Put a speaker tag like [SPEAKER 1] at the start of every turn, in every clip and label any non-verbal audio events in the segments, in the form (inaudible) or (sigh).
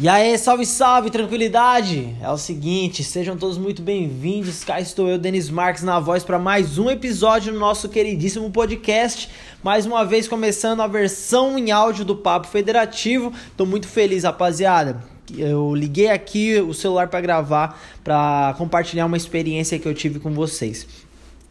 [SPEAKER 1] E aí, salve, salve, tranquilidade! É o seguinte, sejam todos muito bem-vindos. Cá estou eu, Denis Marques, na voz para mais um episódio do nosso queridíssimo podcast. Mais uma vez começando a versão em áudio do Papo Federativo. Tô muito feliz, rapaziada. Eu liguei aqui o celular para gravar, para compartilhar uma experiência que eu tive com vocês.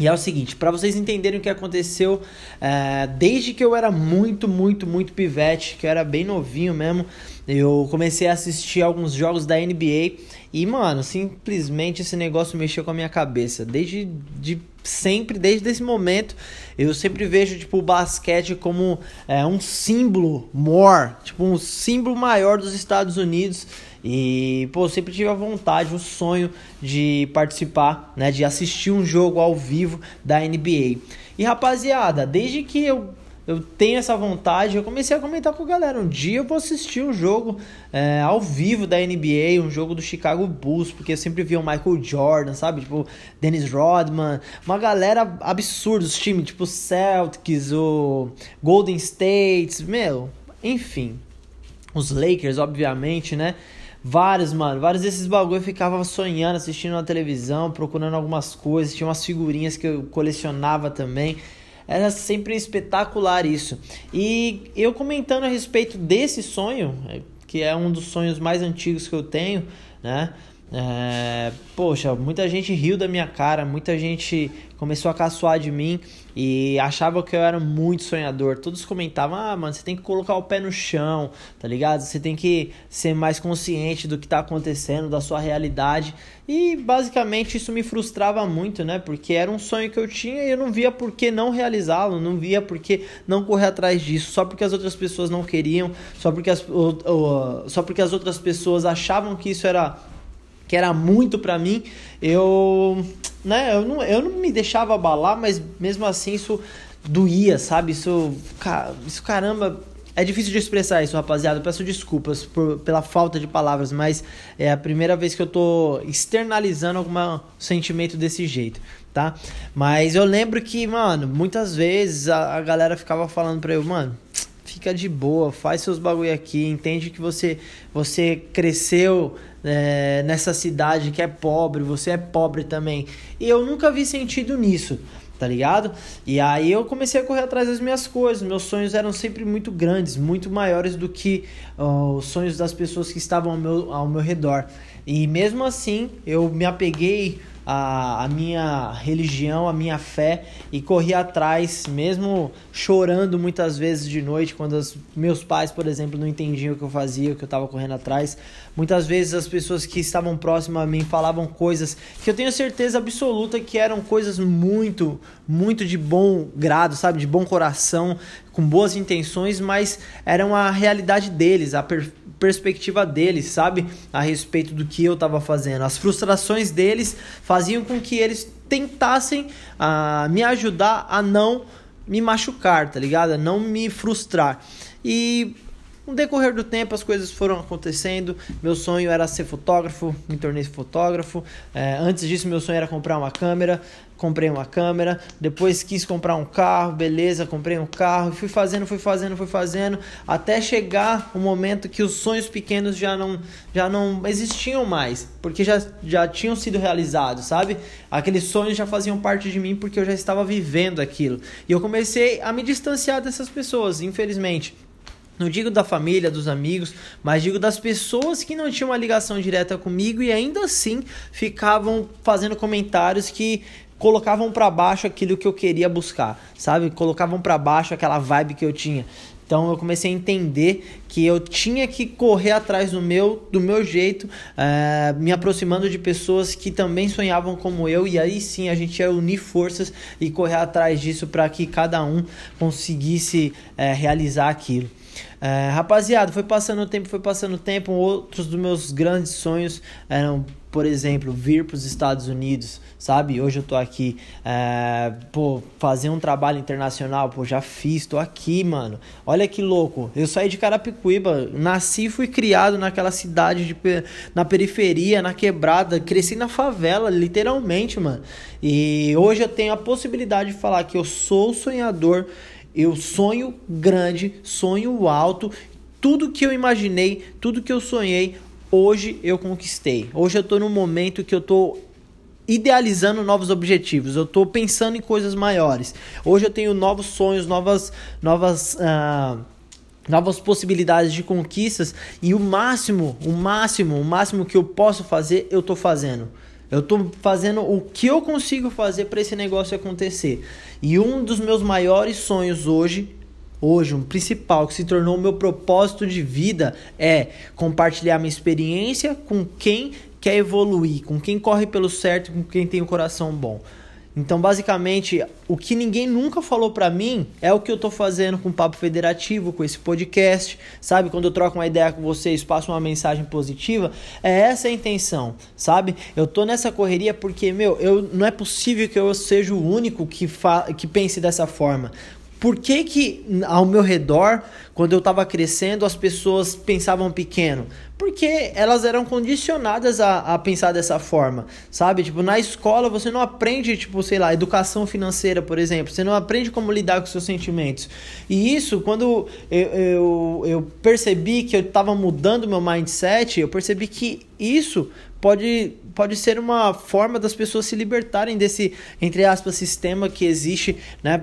[SPEAKER 1] E é o seguinte, para vocês entenderem o que aconteceu, é, desde que eu era muito, muito, muito pivete, que eu era bem novinho mesmo, eu comecei a assistir alguns jogos da NBA e, mano, simplesmente esse negócio mexeu com a minha cabeça. Desde de sempre, desde esse momento, eu sempre vejo tipo o basquete como é, um símbolo more, tipo um símbolo maior dos Estados Unidos. E, pô, sempre tive a vontade, o sonho de participar, né, de assistir um jogo ao vivo da NBA. E rapaziada, desde que eu eu tenho essa vontade. Eu comecei a comentar com a galera. Um dia eu vou assistir um jogo é, ao vivo da NBA, um jogo do Chicago Bulls, porque eu sempre via o Michael Jordan, sabe? Tipo, Dennis Rodman, uma galera absurda, os times, tipo Celtics, o Golden State, meu, enfim. Os Lakers, obviamente, né? Vários, mano, vários desses bagulho eu ficava sonhando, assistindo na televisão, procurando algumas coisas, tinha umas figurinhas que eu colecionava também. Era sempre espetacular isso. E eu comentando a respeito desse sonho, que é um dos sonhos mais antigos que eu tenho, né? É, poxa, muita gente riu da minha cara, muita gente começou a caçoar de mim e achava que eu era muito sonhador. Todos comentavam: ah, mano, você tem que colocar o pé no chão, tá ligado? Você tem que ser mais consciente do que tá acontecendo, da sua realidade. E basicamente isso me frustrava muito, né? Porque era um sonho que eu tinha e eu não via por que não realizá-lo, não via por que não correr atrás disso, só porque as outras pessoas não queriam, só porque as, só porque as outras pessoas achavam que isso era que era muito para mim, eu, né, eu não, eu não me deixava abalar, mas mesmo assim isso doía, sabe? Isso, isso caramba, é difícil de expressar isso, rapaziada. Eu peço desculpas por, pela falta de palavras, mas é a primeira vez que eu tô externalizando algum sentimento desse jeito, tá? Mas eu lembro que, mano, muitas vezes a, a galera ficava falando pra eu, mano, fica de boa, faz seus bagulho aqui, entende que você você cresceu é, nessa cidade que é pobre, você é pobre também. E eu nunca vi sentido nisso, tá ligado? E aí eu comecei a correr atrás das minhas coisas. Meus sonhos eram sempre muito grandes, muito maiores do que os sonhos das pessoas que estavam ao meu, ao meu redor. E mesmo assim, eu me apeguei a, a minha religião, a minha fé e corri atrás, mesmo chorando muitas vezes de noite, quando os meus pais, por exemplo, não entendiam o que eu fazia, o que eu estava correndo atrás. Muitas vezes as pessoas que estavam próximas a mim falavam coisas que eu tenho certeza absoluta que eram coisas muito, muito de bom grado, sabe? De bom coração, com boas intenções, mas eram a realidade deles, a per perspectiva deles, sabe? A respeito do que eu estava fazendo. As frustrações deles faziam com que eles tentassem uh, me ajudar a não me machucar, tá ligado? A não me frustrar. E no decorrer do tempo as coisas foram acontecendo. Meu sonho era ser fotógrafo, me tornei fotógrafo. É, antes disso, meu sonho era comprar uma câmera. Comprei uma câmera, depois quis comprar um carro, beleza, comprei um carro, fui fazendo, fui fazendo, fui fazendo, até chegar o momento que os sonhos pequenos já não, já não existiam mais, porque já, já tinham sido realizados, sabe? Aqueles sonhos já faziam parte de mim porque eu já estava vivendo aquilo. E eu comecei a me distanciar dessas pessoas, infelizmente. Não digo da família, dos amigos, mas digo das pessoas que não tinham uma ligação direta comigo e ainda assim ficavam fazendo comentários que colocavam para baixo aquilo que eu queria buscar, sabe? Colocavam para baixo aquela vibe que eu tinha. Então eu comecei a entender que eu tinha que correr atrás do meu, do meu jeito, uh, me aproximando de pessoas que também sonhavam como eu, e aí sim a gente ia unir forças e correr atrás disso para que cada um conseguisse uh, realizar aquilo. É, rapaziada, foi passando o tempo, foi passando o tempo. Outros dos meus grandes sonhos eram, por exemplo, vir para os Estados Unidos, sabe? Hoje eu tô aqui, é, pô, fazer um trabalho internacional, pô, já fiz, tô aqui, mano. Olha que louco. Eu saí de Carapicuíba, nasci e fui criado naquela cidade de, na periferia, na quebrada, cresci na favela, literalmente, mano. E hoje eu tenho a possibilidade de falar que eu sou sonhador eu sonho grande, sonho alto, tudo que eu imaginei, tudo que eu sonhei, hoje eu conquistei. Hoje eu tô num momento que eu tô idealizando novos objetivos. Eu tô pensando em coisas maiores. Hoje eu tenho novos sonhos, novas novas uh, novas possibilidades de conquistas e o máximo, o máximo, o máximo que eu posso fazer, eu tô fazendo. Eu tô fazendo o que eu consigo fazer para esse negócio acontecer. E um dos meus maiores sonhos hoje hoje, um principal que se tornou o meu propósito de vida é compartilhar minha experiência com quem quer evoluir, com quem corre pelo certo, com quem tem o um coração bom. Então, basicamente, o que ninguém nunca falou para mim é o que eu tô fazendo com o Papo Federativo, com esse podcast, sabe? Quando eu troco uma ideia com vocês, passo uma mensagem positiva, é essa a intenção, sabe? Eu tô nessa correria porque, meu, eu não é possível que eu seja o único que, fa que pense dessa forma. Por que, que ao meu redor, quando eu estava crescendo, as pessoas pensavam pequeno? Porque elas eram condicionadas a, a pensar dessa forma, sabe? Tipo, na escola você não aprende, tipo, sei lá, educação financeira, por exemplo. Você não aprende como lidar com seus sentimentos. E isso, quando eu, eu, eu percebi que eu estava mudando meu mindset, eu percebi que isso pode, pode ser uma forma das pessoas se libertarem desse, entre aspas, sistema que existe né,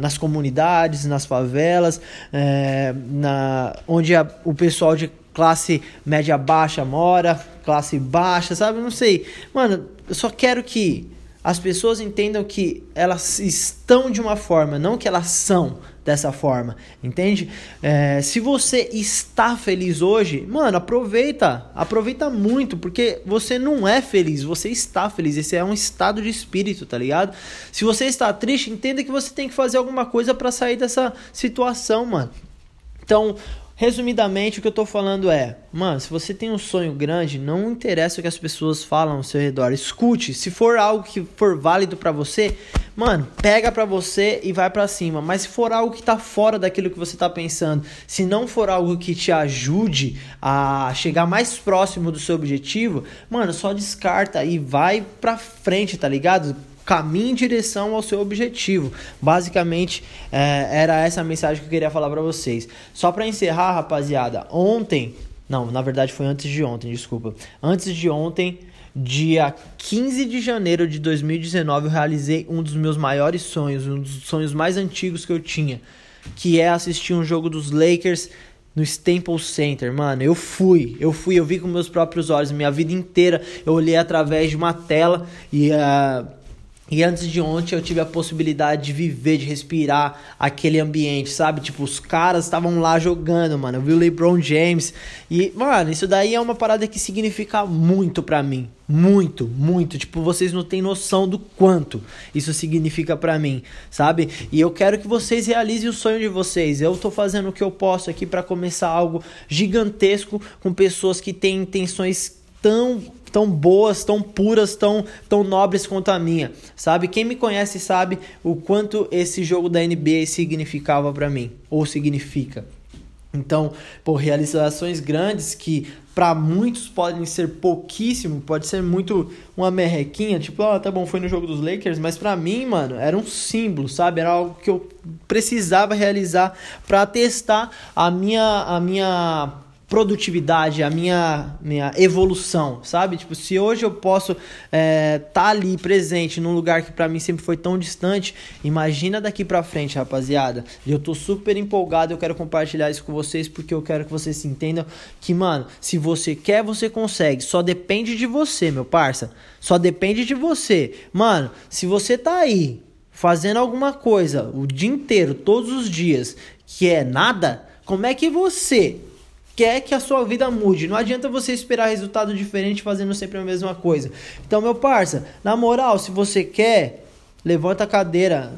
[SPEAKER 1] nas comunidades, nas favelas, é, na, onde a, o pessoal de classe média baixa mora, classe baixa, sabe? Não sei. Mano, eu só quero que as pessoas entendam que elas estão de uma forma, não que elas são dessa forma, entende? É, se você está feliz hoje, mano, aproveita, aproveita muito, porque você não é feliz, você está feliz, esse é um estado de espírito, tá ligado? Se você está triste, entenda que você tem que fazer alguma coisa para sair dessa situação, mano. Então, Resumidamente, o que eu tô falando é, mano, se você tem um sonho grande, não interessa o que as pessoas falam ao seu redor. Escute, se for algo que for válido para você, mano, pega para você e vai para cima. Mas se for algo que tá fora daquilo que você tá pensando, se não for algo que te ajude a chegar mais próximo do seu objetivo, mano, só descarta e vai pra frente, tá ligado? Caminhe em direção ao seu objetivo. Basicamente, é, era essa a mensagem que eu queria falar para vocês. Só para encerrar, rapaziada, ontem, não, na verdade foi antes de ontem, desculpa. Antes de ontem, dia 15 de janeiro de 2019, eu realizei um dos meus maiores sonhos, um dos sonhos mais antigos que eu tinha, que é assistir um jogo dos Lakers no Staples Center, mano, eu fui, eu fui, eu vi com meus próprios olhos, minha vida inteira, eu olhei através de uma tela e uh, e antes de ontem eu tive a possibilidade de viver, de respirar aquele ambiente, sabe? Tipo, os caras estavam lá jogando, mano. Eu vi o LeBron James. E, mano, isso daí é uma parada que significa muito para mim. Muito, muito. Tipo, vocês não têm noção do quanto isso significa para mim, sabe? E eu quero que vocês realizem o sonho de vocês. Eu tô fazendo o que eu posso aqui para começar algo gigantesco com pessoas que têm intenções tão tão boas, tão puras, tão, tão nobres quanto a minha, sabe? Quem me conhece sabe o quanto esse jogo da NBA significava para mim, ou significa. Então, por realizações grandes que para muitos podem ser pouquíssimo, pode ser muito uma merrequinha, tipo, ah, tá bom, foi no jogo dos Lakers, mas para mim, mano, era um símbolo, sabe? Era algo que eu precisava realizar para testar a minha a minha produtividade, a minha, minha evolução, sabe? Tipo, se hoje eu posso estar é, tá ali presente num lugar que para mim sempre foi tão distante, imagina daqui para frente, rapaziada. E eu tô super empolgado, eu quero compartilhar isso com vocês porque eu quero que vocês entendam que, mano, se você quer, você consegue. Só depende de você, meu parça. Só depende de você. Mano, se você tá aí fazendo alguma coisa o dia inteiro, todos os dias, que é nada, como é que você quer que a sua vida mude. Não adianta você esperar resultado diferente fazendo sempre a mesma coisa. Então, meu parça, na moral, se você quer, levanta a cadeira,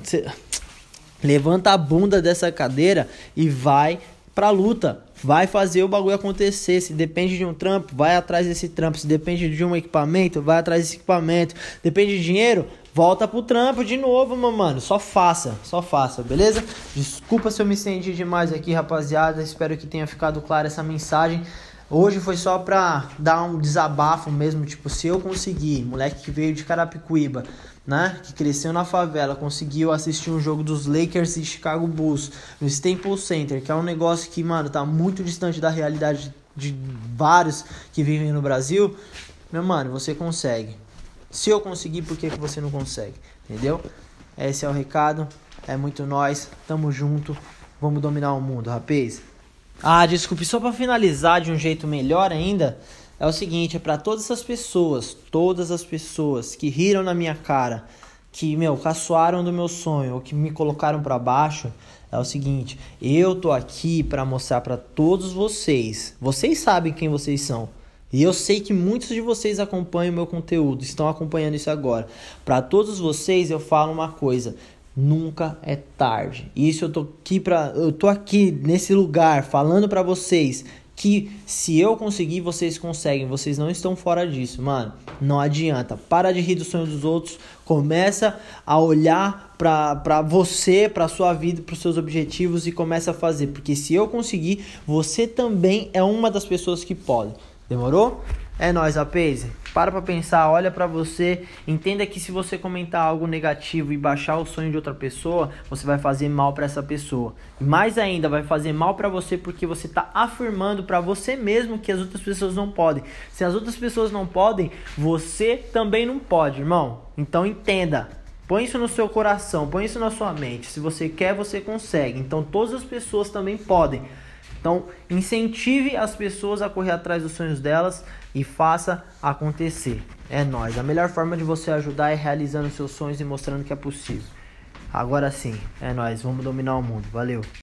[SPEAKER 1] (tsk) levanta a bunda dessa cadeira e vai pra luta. Vai fazer o bagulho acontecer. Se depende de um trampo, vai atrás desse trampo. Se depende de um equipamento, vai atrás desse equipamento. Depende de dinheiro, volta pro trampo de novo, meu mano. Só faça, só faça, beleza? Desculpa se eu me estendi demais aqui, rapaziada. Espero que tenha ficado clara essa mensagem. Hoje foi só pra dar um desabafo mesmo, tipo, se eu conseguir, moleque que veio de Carapicuíba, né, que cresceu na favela, conseguiu assistir um jogo dos Lakers e Chicago Bulls no Staples Center, que é um negócio que, mano, tá muito distante da realidade de vários que vivem no Brasil, meu mano, você consegue. Se eu conseguir, por que, que você não consegue? Entendeu? Esse é o recado. É muito nós. Tamo junto. Vamos dominar o mundo, rapaz. Ah, desculpe, só para finalizar de um jeito melhor ainda, é o seguinte, é para todas as pessoas, todas as pessoas que riram na minha cara, que, meu, caçoaram do meu sonho ou que me colocaram para baixo, é o seguinte, eu tô aqui para mostrar para todos vocês. Vocês sabem quem vocês são. E eu sei que muitos de vocês acompanham o meu conteúdo, estão acompanhando isso agora. Para todos vocês eu falo uma coisa: nunca é tarde. Isso eu tô aqui para eu tô aqui nesse lugar falando para vocês que se eu conseguir, vocês conseguem. Vocês não estão fora disso, mano. Não adianta. Para de rir do sonho dos outros. Começa a olhar para você, para sua vida, para os seus objetivos e começa a fazer. Porque se eu conseguir, você também é uma das pessoas que pode. Demorou? É nóis, Apaze. Para pra pensar, olha para você, entenda que se você comentar algo negativo e baixar o sonho de outra pessoa, você vai fazer mal para essa pessoa. E mais ainda, vai fazer mal para você porque você tá afirmando para você mesmo que as outras pessoas não podem. Se as outras pessoas não podem, você também não pode, irmão. Então entenda. Põe isso no seu coração, põe isso na sua mente. Se você quer, você consegue. Então todas as pessoas também podem. Então, incentive as pessoas a correr atrás dos sonhos delas e faça acontecer. É nós. A melhor forma de você ajudar é realizando seus sonhos e mostrando que é possível. Agora sim, é nós. Vamos dominar o mundo. Valeu.